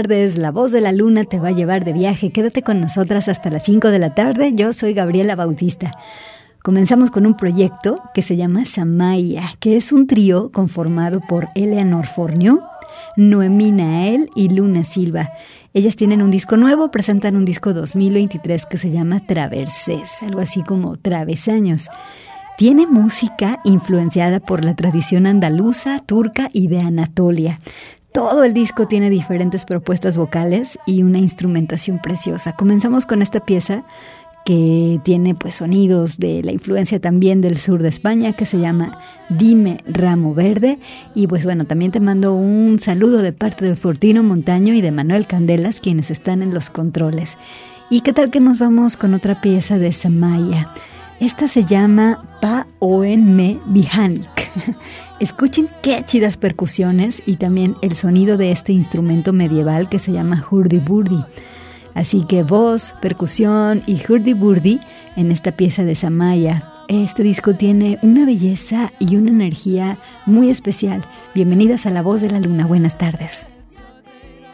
tardes. La voz de la luna te va a llevar de viaje. Quédate con nosotras hasta las 5 de la tarde. Yo soy Gabriela Bautista. Comenzamos con un proyecto que se llama Samaya, que es un trío conformado por Eleanor Fornio, Noemí Nael y Luna Silva. Ellas tienen un disco nuevo, presentan un disco 2023 que se llama Traversés, algo así como Travesaños. Tiene música influenciada por la tradición andaluza, turca y de Anatolia. Todo el disco tiene diferentes propuestas vocales y una instrumentación preciosa. Comenzamos con esta pieza que tiene pues sonidos de la influencia también del sur de España que se llama Dime Ramo Verde. Y pues bueno también te mando un saludo de parte de Fortino Montaño y de Manuel Candelas quienes están en los controles. Y qué tal que nos vamos con otra pieza de Samaya esta se llama Pa Me Bihanik escuchen qué chidas percusiones y también el sonido de este instrumento medieval que se llama hurdy burdi Así que voz, percusión y hurdy burdy en esta pieza de Samaya. Este disco tiene una belleza y una energía muy especial. Bienvenidas a La Voz de la Luna. Buenas tardes.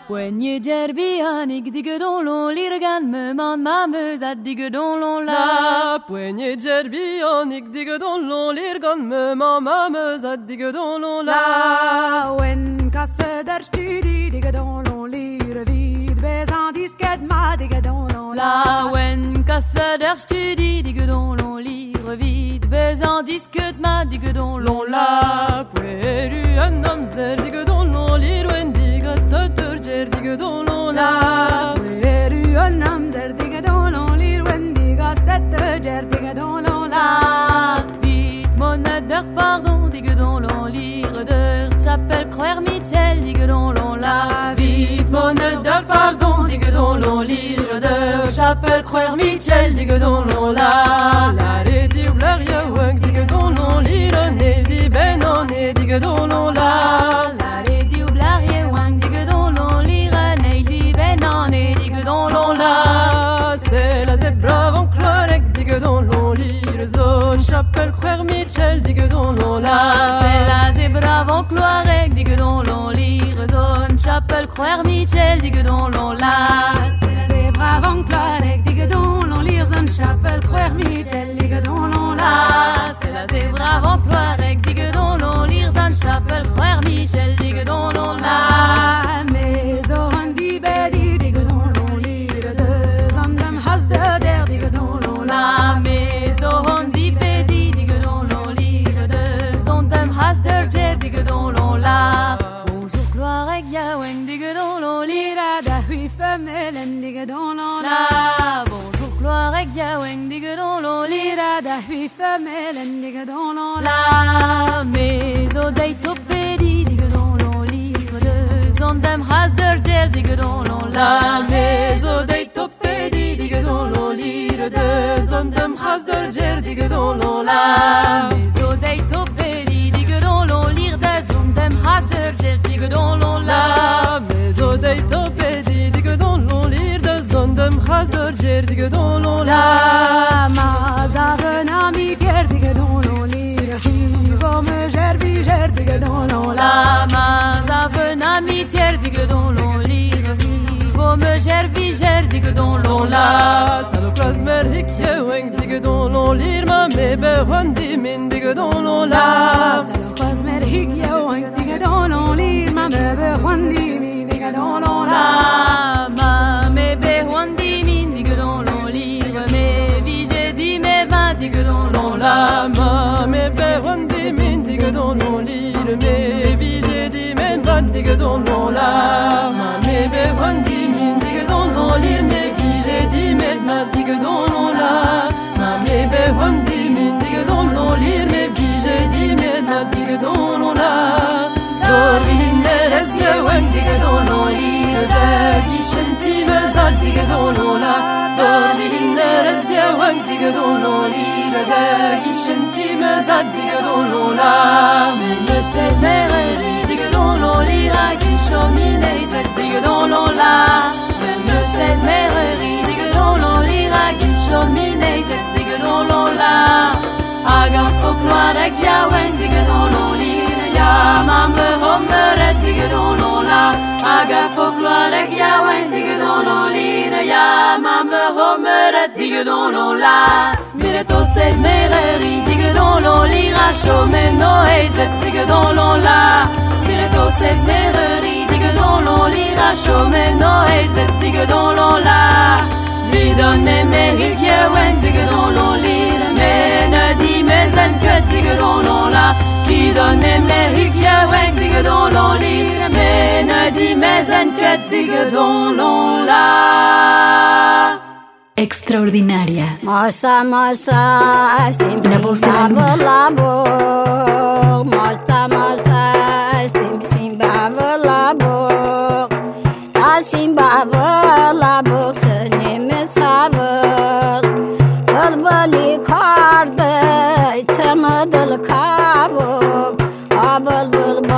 Poignée derbianique, digue don l'on, l'irgan me mande ma meusade, digue don l'on la. Poignée derbianique, digue don l'on, l'irgan me mande ma meusade, digue don l'on la. When kasse der studi, digue don l'on, l'irvid, bezan disket ma, digue don l'on la. When kasse der studi, digue don l'on, l'irvid, bezan disket ma, digue don l'on la. Poiru un homme zel, digue don l'on, l'irwen زردیگه دولولا ویریونم زردیگه دولولی وندیگا ست pardon, digue dans l'enlire de chapelle, croire Michel, digue dans l'enla. Vite, monnaie pardon, digue dans l'enlire de chapelle, croire Michel, digue dans l'enla. La rédi ou l'aria, digue dans l'enlire, on est dit ben on est digue dans l'enla. chapelle, frère l'on la. C'est la zebra avant cloarec, digedon l'on l'irezone. Chapelle, frère Michel, digedon l'on la. C'est la zebra avant cloarec, digedon l'on l'irezone. Chapelle, frère Michel, digedon l'on la. C'est la zebra avant cloarec, digedon l'on l'irezone. Chapelle, frère Michel, digedon l'on la. Mais on dit dans l'enla. Bonjour gloire et gaweng digue dans l'olira da hui femelle digue dans l'enla. Mais au daitopédi digue dans l'olivre de zondem has der gel digue dans l'enla. Mais au daitopédi digue dans l'olivre de zondem has der gel digue dans l'enla. Mais au daitopédi digue dans l'olivre de zondem has der gel digue dans l'enla. Mais au daitopédi دلم خواست دور جر دیگه دولو لا مازاغنا می تیر دیگه دولو لیر. بام جر بی جر دیگه دولو لا مازاغنا می تیر دیگه دولو لیر. بام جر بی جر دیگه دولو لا سلو کراز مرهک یه ونگ دیگه دولو لیر. ما می بخوندی من دیگه دولو لا سلو کراز مرهک یه ونگ دیگه دولو لیر. ما می بخوندی من دیگه دولو لا digue dans l'on la mame et père on dit mine digue dans l'on l'île mais vie dit mais non digue dans l'on la mame et père on dit mine digue dans l'on l'île mais vie dit mais non digue dans l'on la mame et père on dit mine digue dans l'on l'île mais vie dit mais non digue dans l'on la Agar fok noarek yaouen diget on olire mam le hom red digedon ola aga fokla le yawen digedon olina ya mam le hom red digedon ola mire to se mere ri digedon olira shome no ez digedon ola mire to se mere ri digedon olira shome no ez digedon ola Mi don me me hil yawen digedon olira me na di mezen ket digedon ola qui donne mes hikiawen digue dans l'enlit, mais ne dit mes enquêtes digue dans. Extraordinaria. Mossa, mossa, estim, la voz de la luna. Labor, mossa, mossa, estim, simbava. La simbava labor, se ne me savor. Bal kardı, çamadıl kardı.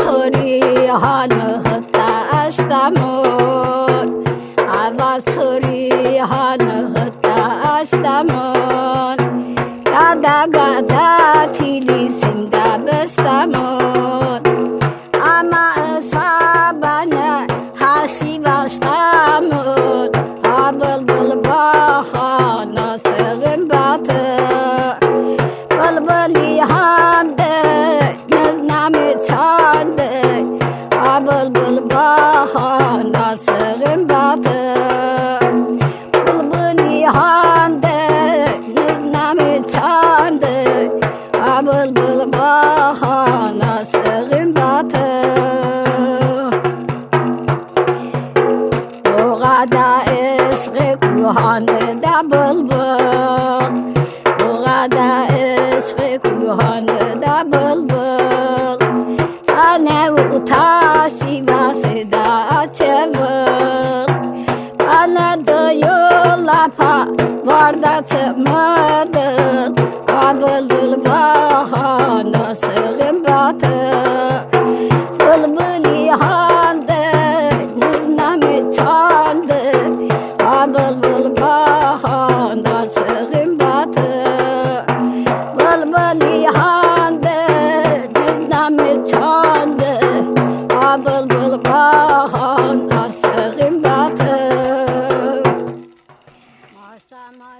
सुरी हाल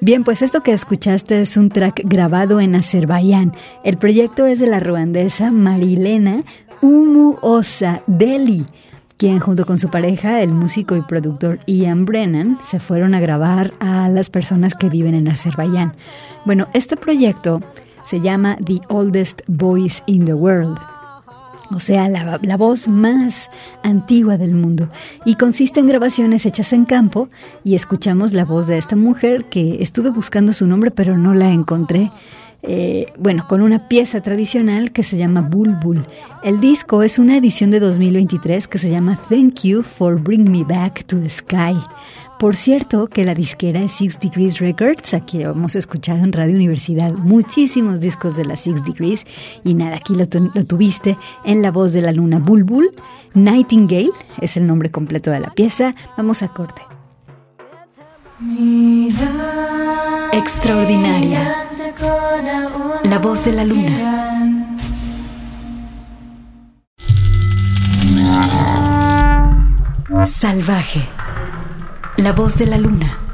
Bien, pues esto que escuchaste es un track grabado en Azerbaiyán. El proyecto es de la ruandesa Marilena Umuosa Deli, quien junto con su pareja, el músico y productor Ian Brennan, se fueron a grabar a las personas que viven en Azerbaiyán. Bueno, este proyecto se llama The Oldest Voice in the World o sea, la, la, voz más antigua del mundo. Y consiste en grabaciones hechas en campo y escuchamos la voz de esta mujer que estuve buscando su nombre pero no la encontré. Eh, bueno, con una pieza tradicional que se llama Bulbul. El disco es una edición de 2023 que se llama Thank You for Bring Me Back to the Sky. Por cierto, que la disquera es Six Degrees Records, aquí hemos escuchado en Radio Universidad muchísimos discos de la Six Degrees, y nada, aquí lo, lo tuviste en la voz de la luna Bulbul. Nightingale es el nombre completo de la pieza. Vamos a corte. Extraordinaria. La voz de la luna. Salvaje. La voz de la luna.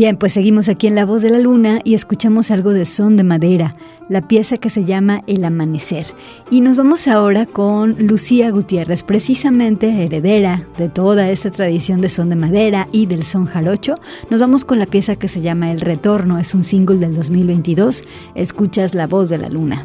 Bien, pues seguimos aquí en La Voz de la Luna y escuchamos algo de Son de Madera, la pieza que se llama El Amanecer. Y nos vamos ahora con Lucía Gutiérrez, precisamente heredera de toda esta tradición de son de madera y del son jarocho. Nos vamos con la pieza que se llama El Retorno, es un single del 2022. Escuchas La Voz de la Luna.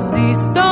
See ceased.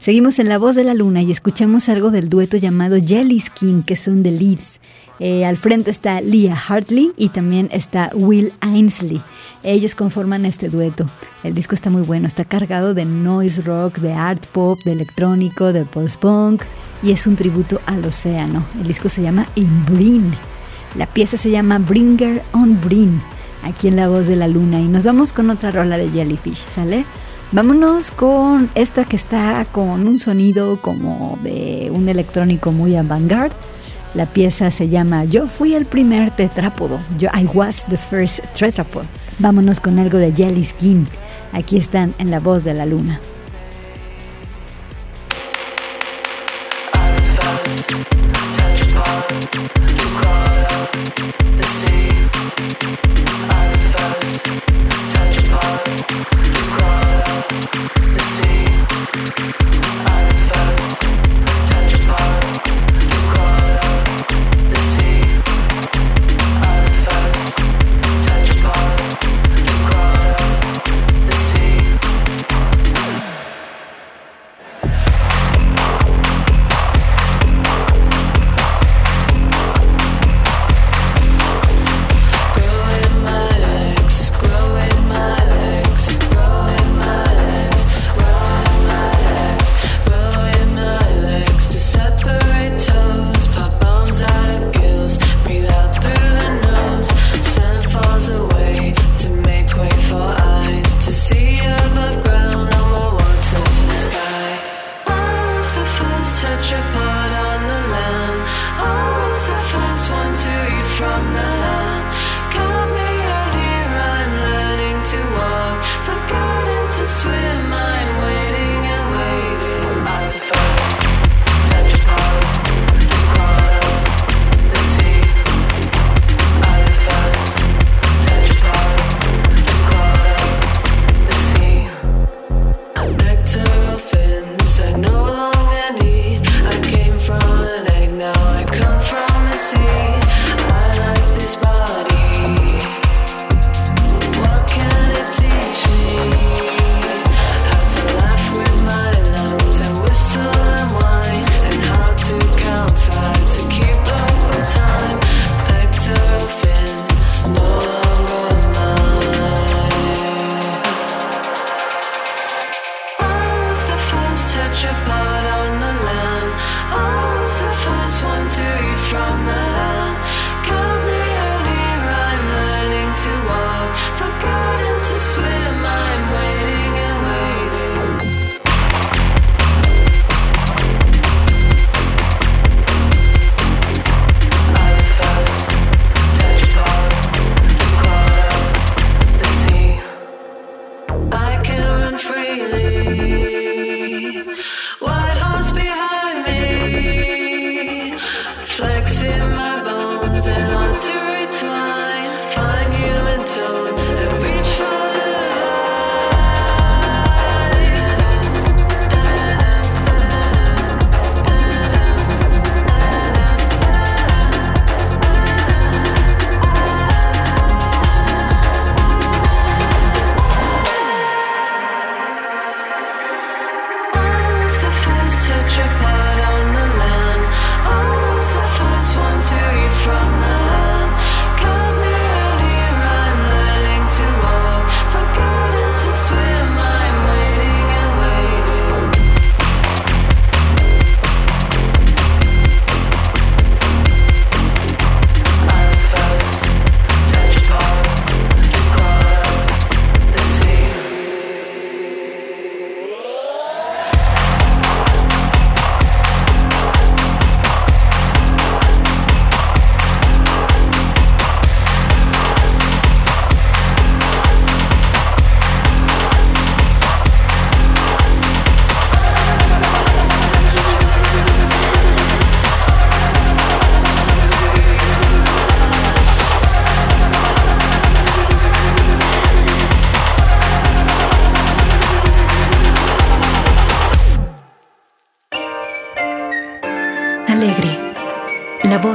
Seguimos en La Voz de la Luna y escuchamos algo del dueto llamado Jelly Skin, que son de Leeds. Eh, al frente está Leah Hartley y también está Will Ainsley. Ellos conforman este dueto. El disco está muy bueno, está cargado de noise rock, de art pop, de electrónico, de post-punk y es un tributo al océano. El disco se llama In Brin. La pieza se llama Bringer on Brin, aquí en La Voz de la Luna. Y nos vamos con otra rola de Jellyfish, ¿sale? Vámonos con esta que está con un sonido como de un electrónico muy avant-garde. La pieza se llama Yo fui el primer tetrápodo. Yo, I was the first tetrapod. Vámonos con algo de Jelly Skin. Aquí están en la voz de la luna. Cry out.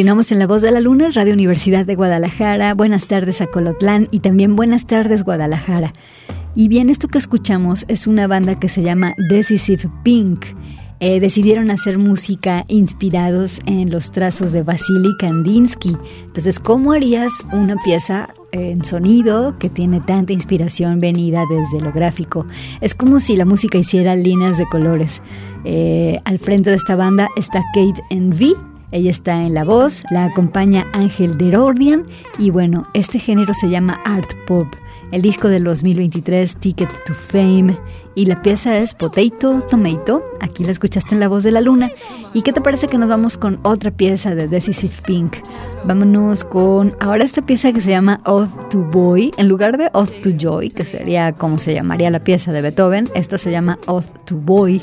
Continuamos en La Voz de la Luna, Radio Universidad de Guadalajara. Buenas tardes a Colotlán y también buenas tardes Guadalajara. Y bien, esto que escuchamos es una banda que se llama Decisive Pink. Eh, decidieron hacer música inspirados en los trazos de Vasily Kandinsky. Entonces, ¿cómo harías una pieza en sonido que tiene tanta inspiración venida desde lo gráfico? Es como si la música hiciera líneas de colores. Eh, al frente de esta banda está Kate Envy, ella está en la voz, la acompaña Ángel Derordian y bueno, este género se llama Art Pop. El disco del 2023, Ticket to Fame, y la pieza es Potato Tomato. Aquí la escuchaste en la voz de la luna. ¿Y qué te parece que nos vamos con otra pieza de Decisive Pink? Vámonos con ahora esta pieza que se llama Ode to Boy, en lugar de Ode to Joy, que sería como se llamaría la pieza de Beethoven, esta se llama Ode to Boy.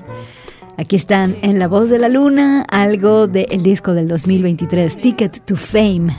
Aquí están en La Voz de la Luna, algo del disco del 2023, Ticket to Fame.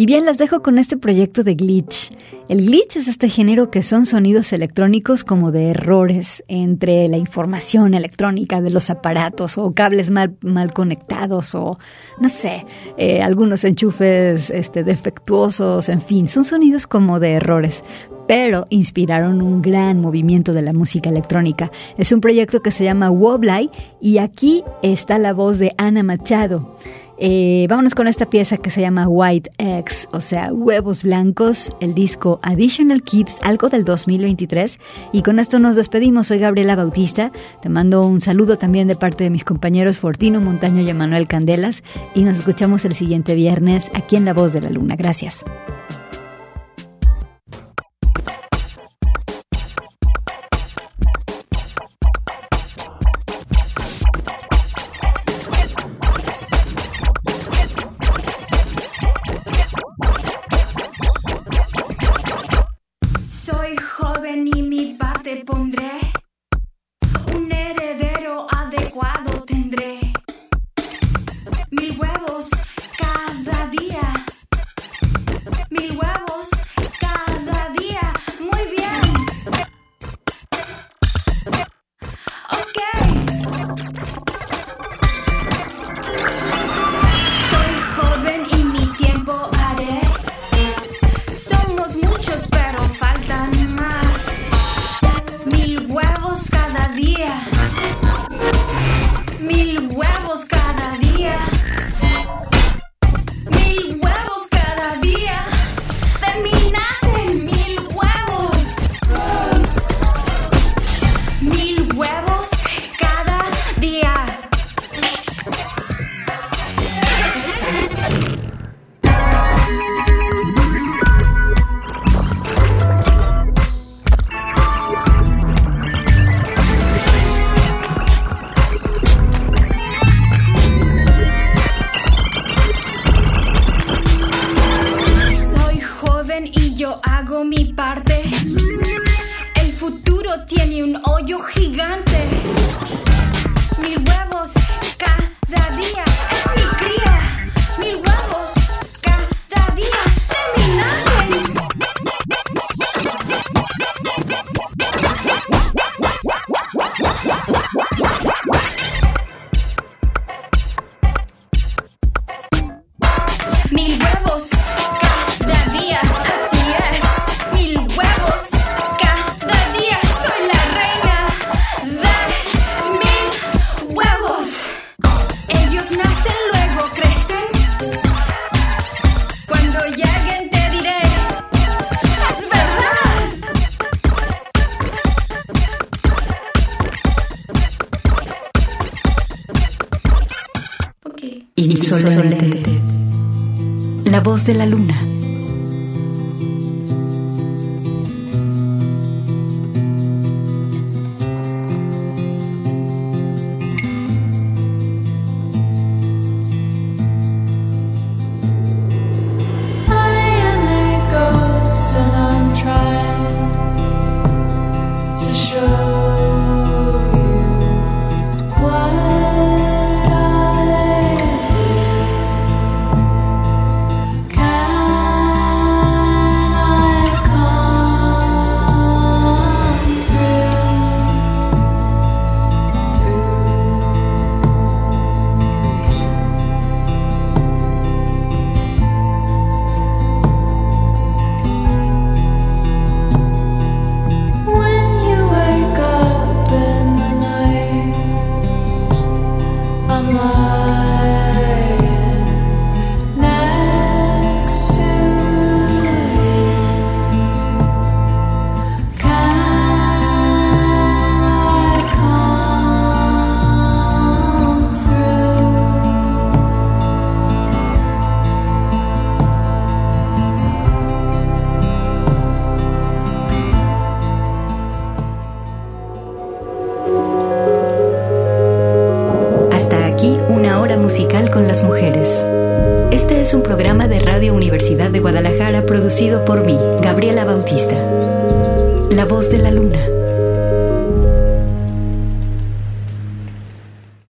Y bien, las dejo con este proyecto de glitch. El glitch es este género que son sonidos electrónicos como de errores entre la información electrónica de los aparatos o cables mal, mal conectados o, no sé, eh, algunos enchufes este, defectuosos, en fin, son sonidos como de errores pero inspiraron un gran movimiento de la música electrónica. Es un proyecto que se llama Woblay y aquí está la voz de Ana Machado. Eh, vámonos con esta pieza que se llama White Eggs, o sea, huevos blancos, el disco Additional Kids, algo del 2023. Y con esto nos despedimos. Soy Gabriela Bautista. Te mando un saludo también de parte de mis compañeros Fortino Montaño y Emanuel Candelas. Y nos escuchamos el siguiente viernes aquí en La Voz de la Luna. Gracias. La voz de la luna.